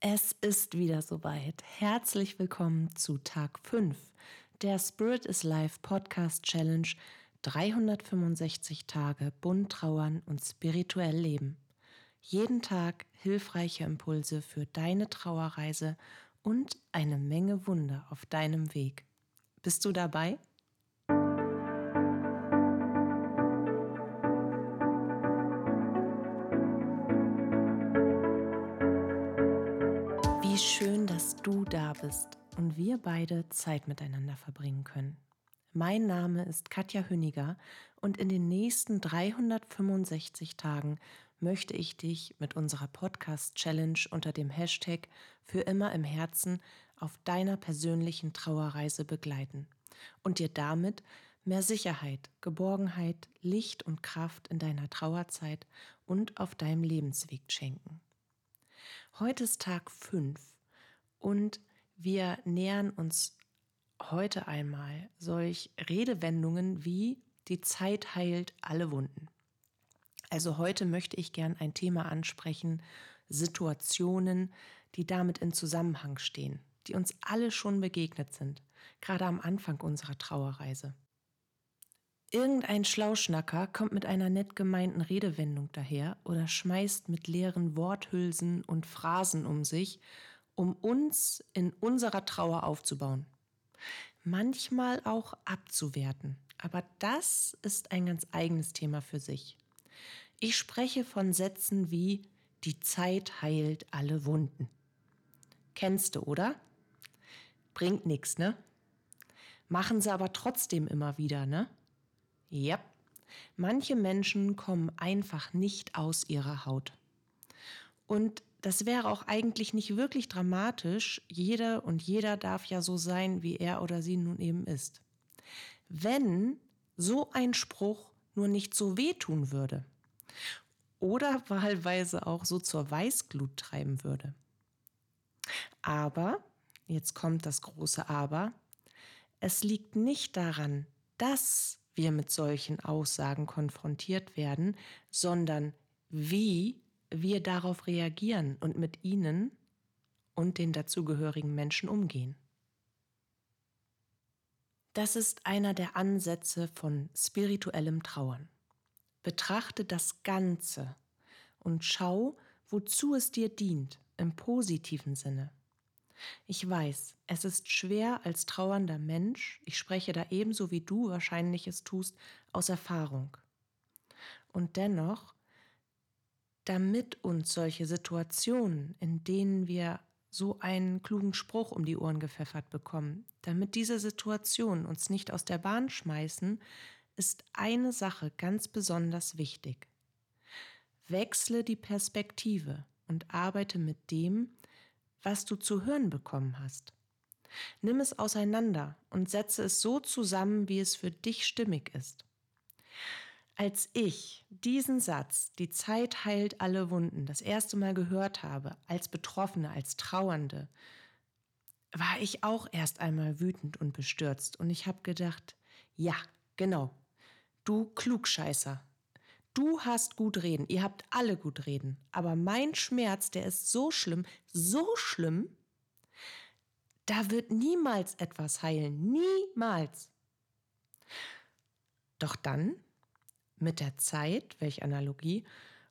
Es ist wieder soweit. Herzlich willkommen zu Tag 5 der Spirit is Life Podcast Challenge 365 Tage bunt trauern und spirituell leben. Jeden Tag hilfreiche Impulse für deine Trauerreise und eine Menge Wunder auf deinem Weg. Bist du dabei? Wie schön, dass du da bist und wir beide Zeit miteinander verbringen können. Mein Name ist Katja Hüniger und in den nächsten 365 Tagen möchte ich dich mit unserer Podcast-Challenge unter dem Hashtag für immer im Herzen auf deiner persönlichen Trauerreise begleiten und dir damit mehr Sicherheit, Geborgenheit, Licht und Kraft in deiner Trauerzeit und auf deinem Lebensweg schenken. Heute ist Tag 5 und wir nähern uns heute einmal solch Redewendungen wie die Zeit heilt alle Wunden. Also heute möchte ich gern ein Thema ansprechen, Situationen, die damit in Zusammenhang stehen, die uns alle schon begegnet sind, gerade am Anfang unserer Trauerreise. Irgendein Schlauschnacker kommt mit einer nett gemeinten Redewendung daher oder schmeißt mit leeren Worthülsen und Phrasen um sich um uns in unserer Trauer aufzubauen. Manchmal auch abzuwerten. Aber das ist ein ganz eigenes Thema für sich. Ich spreche von Sätzen wie die Zeit heilt alle Wunden. Kennst du, oder? Bringt nichts, ne? Machen sie aber trotzdem immer wieder, ne? Ja. Manche Menschen kommen einfach nicht aus ihrer Haut. Und das wäre auch eigentlich nicht wirklich dramatisch. Jeder und jeder darf ja so sein, wie er oder sie nun eben ist. Wenn so ein Spruch nur nicht so wehtun würde oder wahlweise auch so zur Weißglut treiben würde. Aber, jetzt kommt das große Aber, es liegt nicht daran, dass wir mit solchen Aussagen konfrontiert werden, sondern wie wir darauf reagieren und mit ihnen und den dazugehörigen Menschen umgehen. Das ist einer der Ansätze von spirituellem Trauern. Betrachte das Ganze und schau, wozu es dir dient, im positiven Sinne. Ich weiß, es ist schwer als trauernder Mensch, ich spreche da ebenso wie du wahrscheinlich es tust, aus Erfahrung. Und dennoch damit uns solche Situationen, in denen wir so einen klugen Spruch um die Ohren gepfeffert bekommen, damit diese Situationen uns nicht aus der Bahn schmeißen, ist eine Sache ganz besonders wichtig. Wechsle die Perspektive und arbeite mit dem, was du zu hören bekommen hast. Nimm es auseinander und setze es so zusammen, wie es für dich stimmig ist. Als ich diesen Satz, die Zeit heilt alle Wunden, das erste Mal gehört habe, als Betroffene, als Trauernde, war ich auch erst einmal wütend und bestürzt. Und ich habe gedacht, ja, genau, du Klugscheißer, du hast gut reden, ihr habt alle gut reden, aber mein Schmerz, der ist so schlimm, so schlimm, da wird niemals etwas heilen, niemals. Doch dann mit der Zeit, welche Analogie,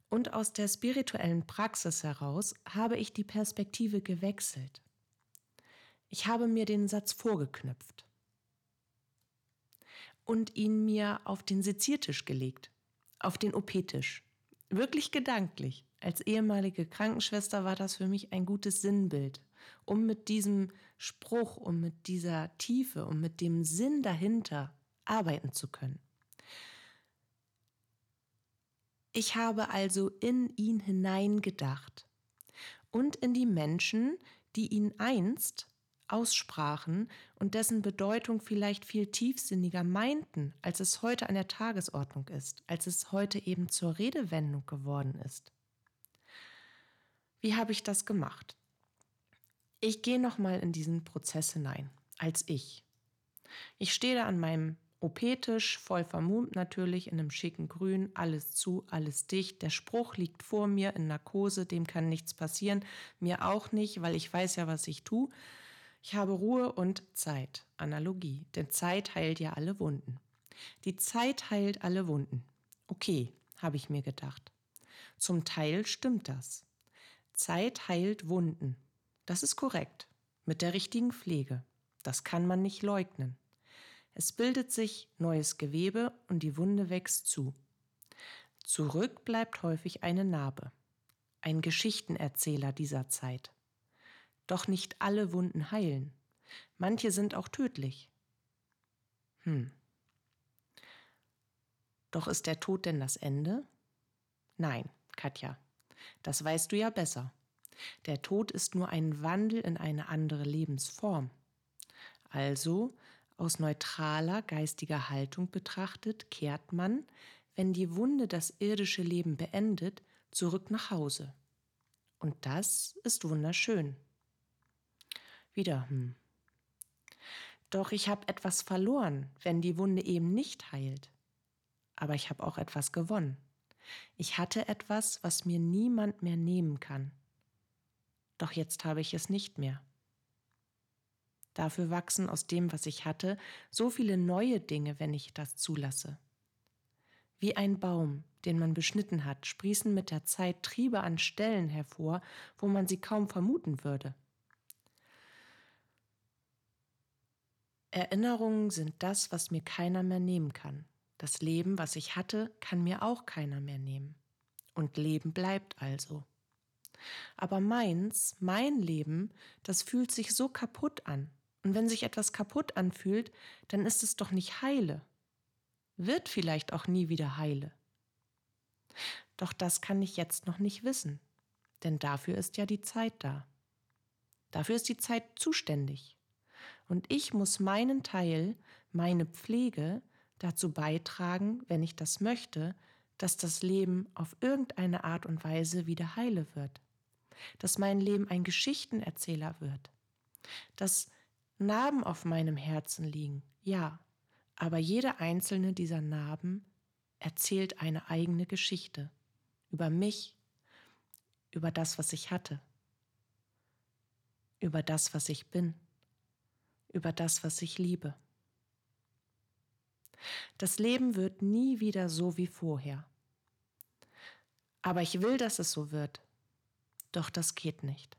und aus der spirituellen Praxis heraus habe ich die Perspektive gewechselt. Ich habe mir den Satz vorgeknüpft und ihn mir auf den Seziertisch gelegt, auf den OP-Tisch. Wirklich gedanklich. Als ehemalige Krankenschwester war das für mich ein gutes Sinnbild, um mit diesem Spruch, um mit dieser Tiefe, um mit dem Sinn dahinter arbeiten zu können. Ich habe also in ihn hineingedacht und in die Menschen, die ihn einst aussprachen und dessen Bedeutung vielleicht viel tiefsinniger meinten, als es heute an der Tagesordnung ist, als es heute eben zur Redewendung geworden ist. Wie habe ich das gemacht? Ich gehe nochmal in diesen Prozess hinein, als ich. Ich stehe da an meinem OP-Tisch, voll vermummt natürlich, in einem schicken Grün, alles zu, alles dicht. Der Spruch liegt vor mir in Narkose, dem kann nichts passieren, mir auch nicht, weil ich weiß ja, was ich tue. Ich habe Ruhe und Zeit. Analogie, denn Zeit heilt ja alle Wunden. Die Zeit heilt alle Wunden. Okay, habe ich mir gedacht. Zum Teil stimmt das. Zeit heilt Wunden. Das ist korrekt. Mit der richtigen Pflege. Das kann man nicht leugnen. Es bildet sich neues Gewebe und die Wunde wächst zu. Zurück bleibt häufig eine Narbe, ein Geschichtenerzähler dieser Zeit. Doch nicht alle Wunden heilen. Manche sind auch tödlich. Hm. Doch ist der Tod denn das Ende? Nein, Katja, das weißt du ja besser. Der Tod ist nur ein Wandel in eine andere Lebensform. Also aus neutraler geistiger Haltung betrachtet, kehrt man, wenn die Wunde das irdische Leben beendet, zurück nach Hause. Und das ist wunderschön. Wieder, hm. Doch ich habe etwas verloren, wenn die Wunde eben nicht heilt. Aber ich habe auch etwas gewonnen. Ich hatte etwas, was mir niemand mehr nehmen kann. Doch jetzt habe ich es nicht mehr. Dafür wachsen aus dem, was ich hatte, so viele neue Dinge, wenn ich das zulasse. Wie ein Baum, den man beschnitten hat, sprießen mit der Zeit Triebe an Stellen hervor, wo man sie kaum vermuten würde. Erinnerungen sind das, was mir keiner mehr nehmen kann. Das Leben, was ich hatte, kann mir auch keiner mehr nehmen. Und Leben bleibt also. Aber meins, mein Leben, das fühlt sich so kaputt an, und wenn sich etwas kaputt anfühlt, dann ist es doch nicht heile. Wird vielleicht auch nie wieder heile. Doch das kann ich jetzt noch nicht wissen, denn dafür ist ja die Zeit da. Dafür ist die Zeit zuständig. Und ich muss meinen Teil, meine Pflege dazu beitragen, wenn ich das möchte, dass das Leben auf irgendeine Art und Weise wieder heile wird. Dass mein Leben ein Geschichtenerzähler wird. Dass Narben auf meinem Herzen liegen, ja, aber jede einzelne dieser Narben erzählt eine eigene Geschichte über mich, über das, was ich hatte, über das, was ich bin, über das, was ich liebe. Das Leben wird nie wieder so wie vorher. Aber ich will, dass es so wird. Doch das geht nicht.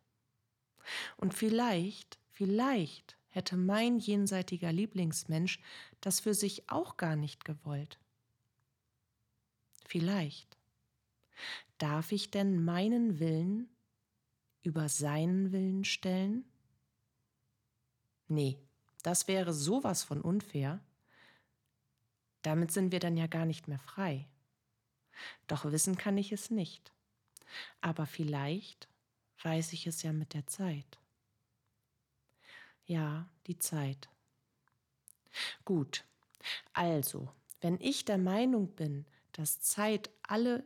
Und vielleicht, vielleicht hätte mein jenseitiger Lieblingsmensch das für sich auch gar nicht gewollt. Vielleicht. Darf ich denn meinen Willen über seinen Willen stellen? Nee, das wäre sowas von unfair. Damit sind wir dann ja gar nicht mehr frei. Doch wissen kann ich es nicht. Aber vielleicht weiß ich es ja mit der Zeit. Ja, die Zeit. Gut, also, wenn ich der Meinung bin, dass Zeit alle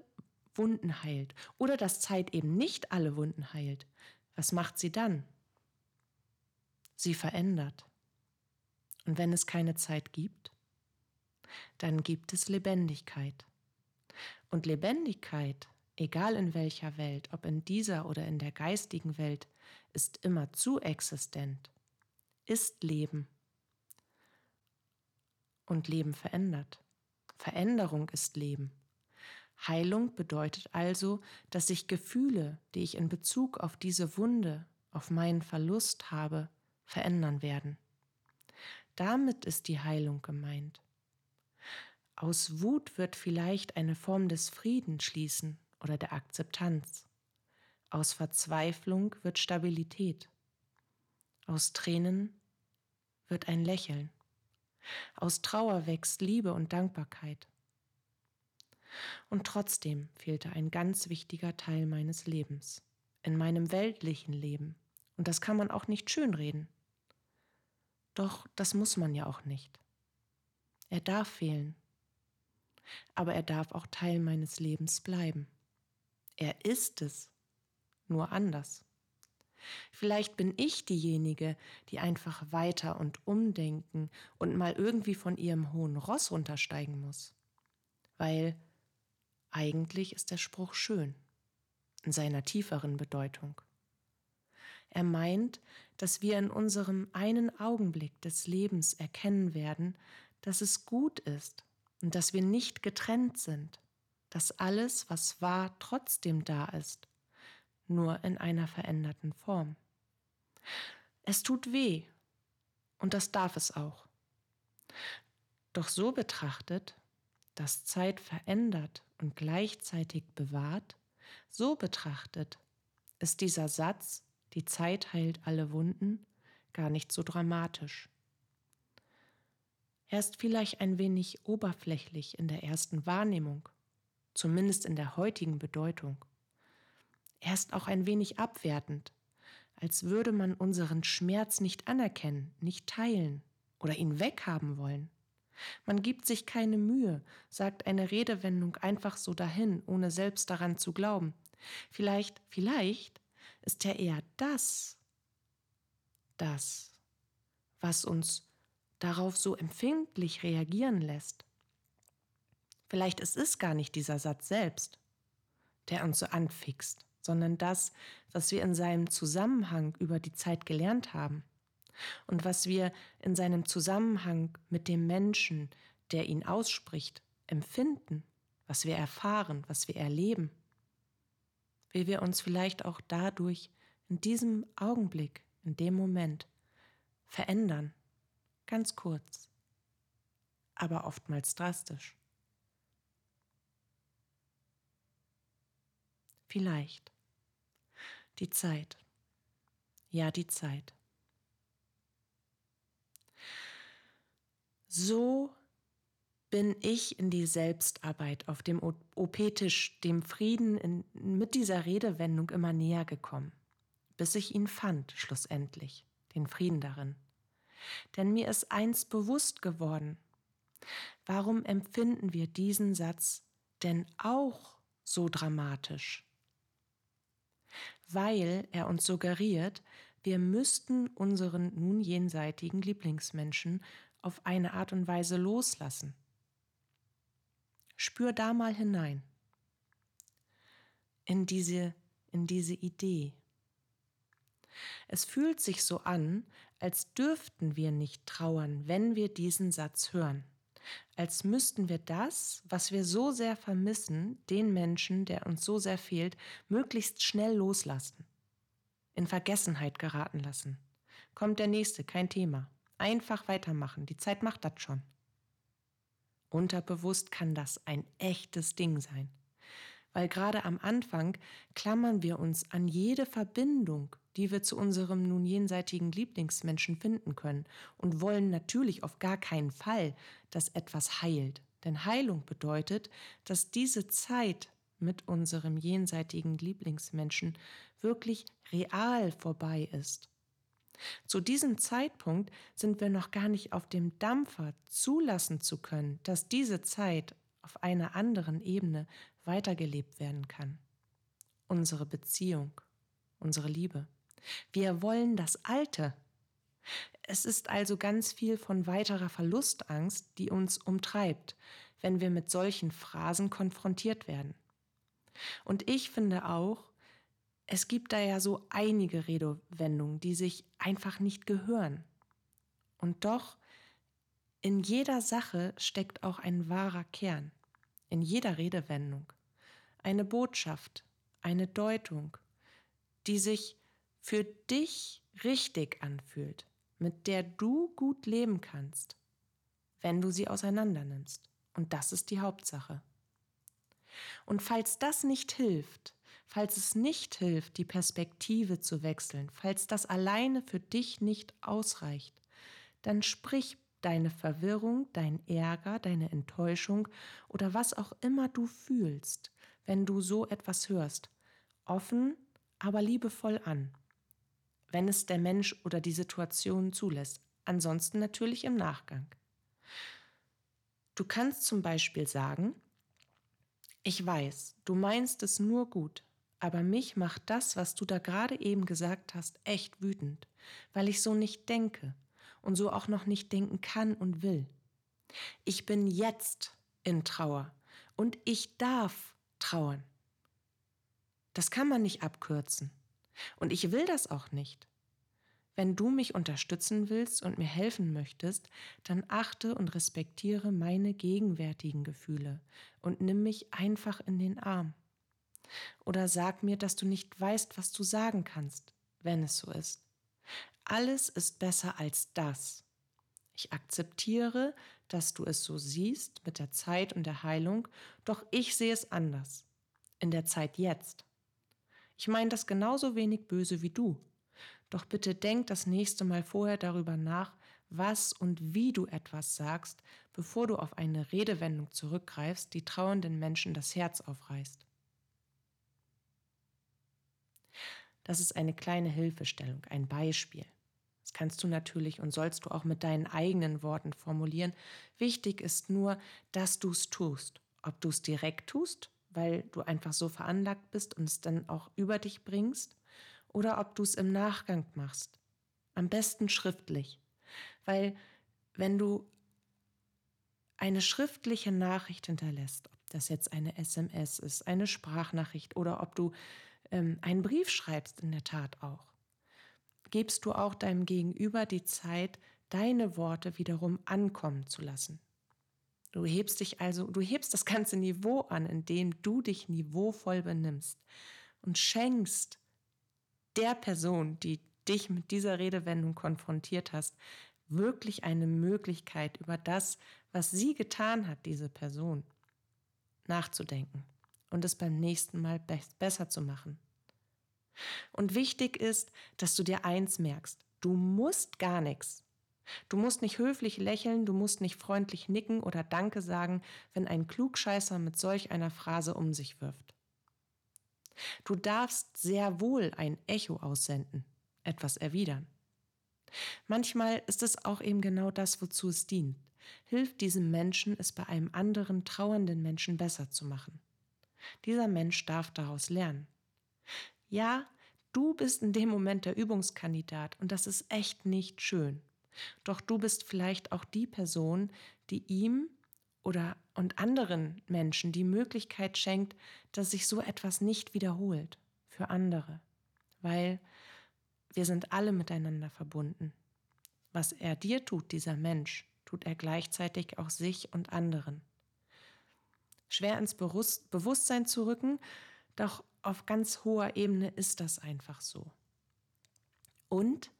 Wunden heilt oder dass Zeit eben nicht alle Wunden heilt, was macht sie dann? Sie verändert. Und wenn es keine Zeit gibt, dann gibt es Lebendigkeit. Und Lebendigkeit, egal in welcher Welt, ob in dieser oder in der geistigen Welt, ist immer zu existent ist Leben. Und Leben verändert. Veränderung ist Leben. Heilung bedeutet also, dass sich Gefühle, die ich in Bezug auf diese Wunde, auf meinen Verlust habe, verändern werden. Damit ist die Heilung gemeint. Aus Wut wird vielleicht eine Form des Friedens schließen oder der Akzeptanz. Aus Verzweiflung wird Stabilität. Aus Tränen wird ein Lächeln. Aus Trauer wächst Liebe und Dankbarkeit. Und trotzdem fehlte ein ganz wichtiger Teil meines Lebens, in meinem weltlichen Leben. Und das kann man auch nicht schönreden. Doch das muss man ja auch nicht. Er darf fehlen. Aber er darf auch Teil meines Lebens bleiben. Er ist es, nur anders. Vielleicht bin ich diejenige, die einfach weiter und umdenken und mal irgendwie von ihrem hohen Ross runtersteigen muss. Weil eigentlich ist der Spruch schön in seiner tieferen Bedeutung. Er meint, dass wir in unserem einen Augenblick des Lebens erkennen werden, dass es gut ist und dass wir nicht getrennt sind, dass alles, was war, trotzdem da ist, nur in einer veränderten Form. Es tut weh, und das darf es auch. Doch so betrachtet, dass Zeit verändert und gleichzeitig bewahrt, so betrachtet ist dieser Satz, die Zeit heilt alle Wunden, gar nicht so dramatisch. Er ist vielleicht ein wenig oberflächlich in der ersten Wahrnehmung, zumindest in der heutigen Bedeutung. Er ist auch ein wenig abwertend, als würde man unseren Schmerz nicht anerkennen, nicht teilen oder ihn weghaben wollen. Man gibt sich keine Mühe, sagt eine Redewendung einfach so dahin, ohne selbst daran zu glauben. Vielleicht, vielleicht ist ja eher das, das, was uns darauf so empfindlich reagieren lässt. Vielleicht ist es gar nicht dieser Satz selbst, der uns so anfixt, sondern das, was wir in seinem Zusammenhang über die Zeit gelernt haben und was wir in seinem Zusammenhang mit dem Menschen, der ihn ausspricht, empfinden, was wir erfahren, was wir erleben, wie wir uns vielleicht auch dadurch in diesem Augenblick, in dem Moment verändern, ganz kurz, aber oftmals drastisch. Vielleicht die Zeit, ja die Zeit. So bin ich in die Selbstarbeit auf dem OP-Tisch, dem Frieden in, mit dieser Redewendung immer näher gekommen, bis ich ihn fand, schlussendlich, den Frieden darin. Denn mir ist eins bewusst geworden. Warum empfinden wir diesen Satz denn auch so dramatisch? Weil er uns suggeriert, wir müssten unseren nun jenseitigen Lieblingsmenschen auf eine Art und Weise loslassen. Spür da mal hinein in diese, in diese Idee. Es fühlt sich so an, als dürften wir nicht trauern, wenn wir diesen Satz hören, als müssten wir das, was wir so sehr vermissen, den Menschen, der uns so sehr fehlt, möglichst schnell loslassen, in Vergessenheit geraten lassen. Kommt der nächste, kein Thema. Einfach weitermachen, die Zeit macht das schon. Unterbewusst kann das ein echtes Ding sein. Weil gerade am Anfang klammern wir uns an jede Verbindung, die wir zu unserem nun jenseitigen Lieblingsmenschen finden können und wollen natürlich auf gar keinen Fall, dass etwas heilt. Denn Heilung bedeutet, dass diese Zeit mit unserem jenseitigen Lieblingsmenschen wirklich real vorbei ist zu diesem Zeitpunkt sind wir noch gar nicht auf dem Dampfer zulassen zu können, dass diese Zeit auf einer anderen Ebene weitergelebt werden kann. Unsere Beziehung, unsere Liebe. Wir wollen das Alte. Es ist also ganz viel von weiterer Verlustangst, die uns umtreibt, wenn wir mit solchen Phrasen konfrontiert werden. Und ich finde auch, es gibt da ja so einige Redewendungen, die sich einfach nicht gehören. Und doch, in jeder Sache steckt auch ein wahrer Kern, in jeder Redewendung. Eine Botschaft, eine Deutung, die sich für dich richtig anfühlt, mit der du gut leben kannst, wenn du sie auseinandernimmst. Und das ist die Hauptsache. Und falls das nicht hilft, falls es nicht hilft, die Perspektive zu wechseln, falls das alleine für dich nicht ausreicht, dann sprich deine Verwirrung, dein Ärger, deine Enttäuschung oder was auch immer du fühlst, wenn du so etwas hörst, offen, aber liebevoll an, wenn es der Mensch oder die Situation zulässt, ansonsten natürlich im Nachgang. Du kannst zum Beispiel sagen, ich weiß, du meinst es nur gut, aber mich macht das, was du da gerade eben gesagt hast, echt wütend, weil ich so nicht denke und so auch noch nicht denken kann und will. Ich bin jetzt in Trauer und ich darf trauern. Das kann man nicht abkürzen. Und ich will das auch nicht. Wenn du mich unterstützen willst und mir helfen möchtest, dann achte und respektiere meine gegenwärtigen Gefühle und nimm mich einfach in den Arm. Oder sag mir, dass du nicht weißt, was du sagen kannst, wenn es so ist. Alles ist besser als das. Ich akzeptiere, dass du es so siehst mit der Zeit und der Heilung, doch ich sehe es anders. In der Zeit jetzt. Ich meine das genauso wenig böse wie du. Doch bitte denk das nächste Mal vorher darüber nach, was und wie du etwas sagst, bevor du auf eine Redewendung zurückgreifst, die trauernden Menschen das Herz aufreißt. Das ist eine kleine Hilfestellung, ein Beispiel. Das kannst du natürlich und sollst du auch mit deinen eigenen Worten formulieren. Wichtig ist nur, dass du es tust. Ob du es direkt tust, weil du einfach so veranlagt bist und es dann auch über dich bringst, oder ob du es im Nachgang machst. Am besten schriftlich. Weil wenn du eine schriftliche Nachricht hinterlässt, ob das jetzt eine SMS ist, eine Sprachnachricht oder ob du ähm, einen Brief schreibst, in der Tat auch, gibst du auch deinem Gegenüber die Zeit, deine Worte wiederum ankommen zu lassen. Du hebst dich also, du hebst das ganze Niveau an, indem du dich niveauvoll benimmst und schenkst der Person, die dich mit dieser Redewendung konfrontiert hast, wirklich eine Möglichkeit über das, was sie getan hat, diese Person, nachzudenken und es beim nächsten Mal be besser zu machen. Und wichtig ist, dass du dir eins merkst. Du musst gar nichts. Du musst nicht höflich lächeln, du musst nicht freundlich nicken oder Danke sagen, wenn ein Klugscheißer mit solch einer Phrase um sich wirft. Du darfst sehr wohl ein Echo aussenden, etwas erwidern. Manchmal ist es auch eben genau das, wozu es dient. Hilft diesem Menschen, es bei einem anderen trauernden Menschen besser zu machen. Dieser Mensch darf daraus lernen. Ja, du bist in dem Moment der Übungskandidat und das ist echt nicht schön. Doch du bist vielleicht auch die Person, die ihm oder und anderen Menschen die Möglichkeit schenkt, dass sich so etwas nicht wiederholt für andere, weil wir sind alle miteinander verbunden. Was er dir tut, dieser Mensch, tut er gleichzeitig auch sich und anderen. Schwer ins Bewusstsein zu rücken, doch auf ganz hoher Ebene ist das einfach so. Und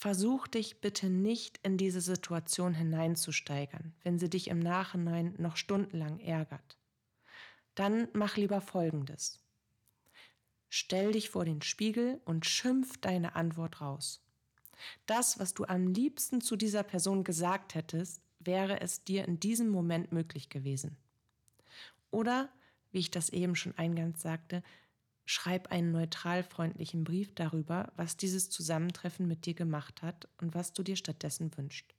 Versuch dich bitte nicht in diese Situation hineinzusteigern, wenn sie dich im Nachhinein noch stundenlang ärgert. Dann mach lieber Folgendes. Stell dich vor den Spiegel und schimpf deine Antwort raus. Das, was du am liebsten zu dieser Person gesagt hättest, wäre es dir in diesem Moment möglich gewesen. Oder, wie ich das eben schon eingangs sagte, Schreib einen neutral freundlichen Brief darüber, was dieses Zusammentreffen mit dir gemacht hat und was du dir stattdessen wünschst.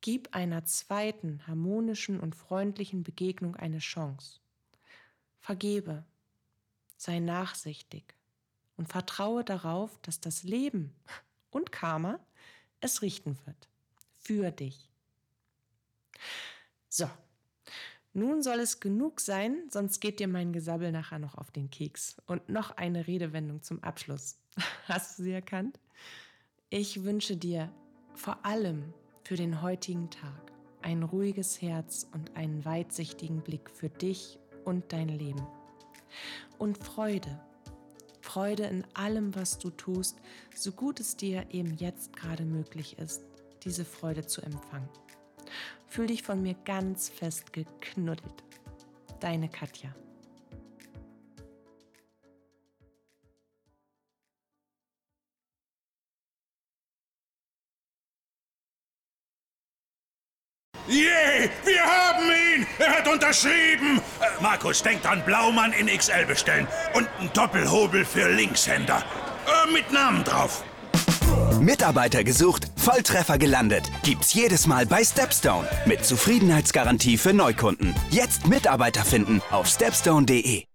Gib einer zweiten, harmonischen und freundlichen Begegnung eine Chance. Vergebe, sei nachsichtig und vertraue darauf, dass das Leben und Karma es richten wird. Für dich. So, nun soll es genug sein, sonst geht dir mein Gesabbel nachher noch auf den Keks. Und noch eine Redewendung zum Abschluss. Hast du sie erkannt? Ich wünsche dir vor allem für den heutigen Tag ein ruhiges Herz und einen weitsichtigen Blick für dich und dein Leben. Und Freude. Freude in allem, was du tust, so gut es dir eben jetzt gerade möglich ist, diese Freude zu empfangen. Fühl dich von mir ganz fest geknuddelt. Deine Katja. Yeah, wir haben ihn! Er hat unterschrieben! Äh, Markus, denk dran, Blaumann in XL bestellen. Und ein Doppelhobel für Linkshänder. Äh, mit Namen drauf. Mitarbeiter gesucht, Volltreffer gelandet. Gibt's jedes Mal bei Stepstone. Mit Zufriedenheitsgarantie für Neukunden. Jetzt Mitarbeiter finden auf stepstone.de.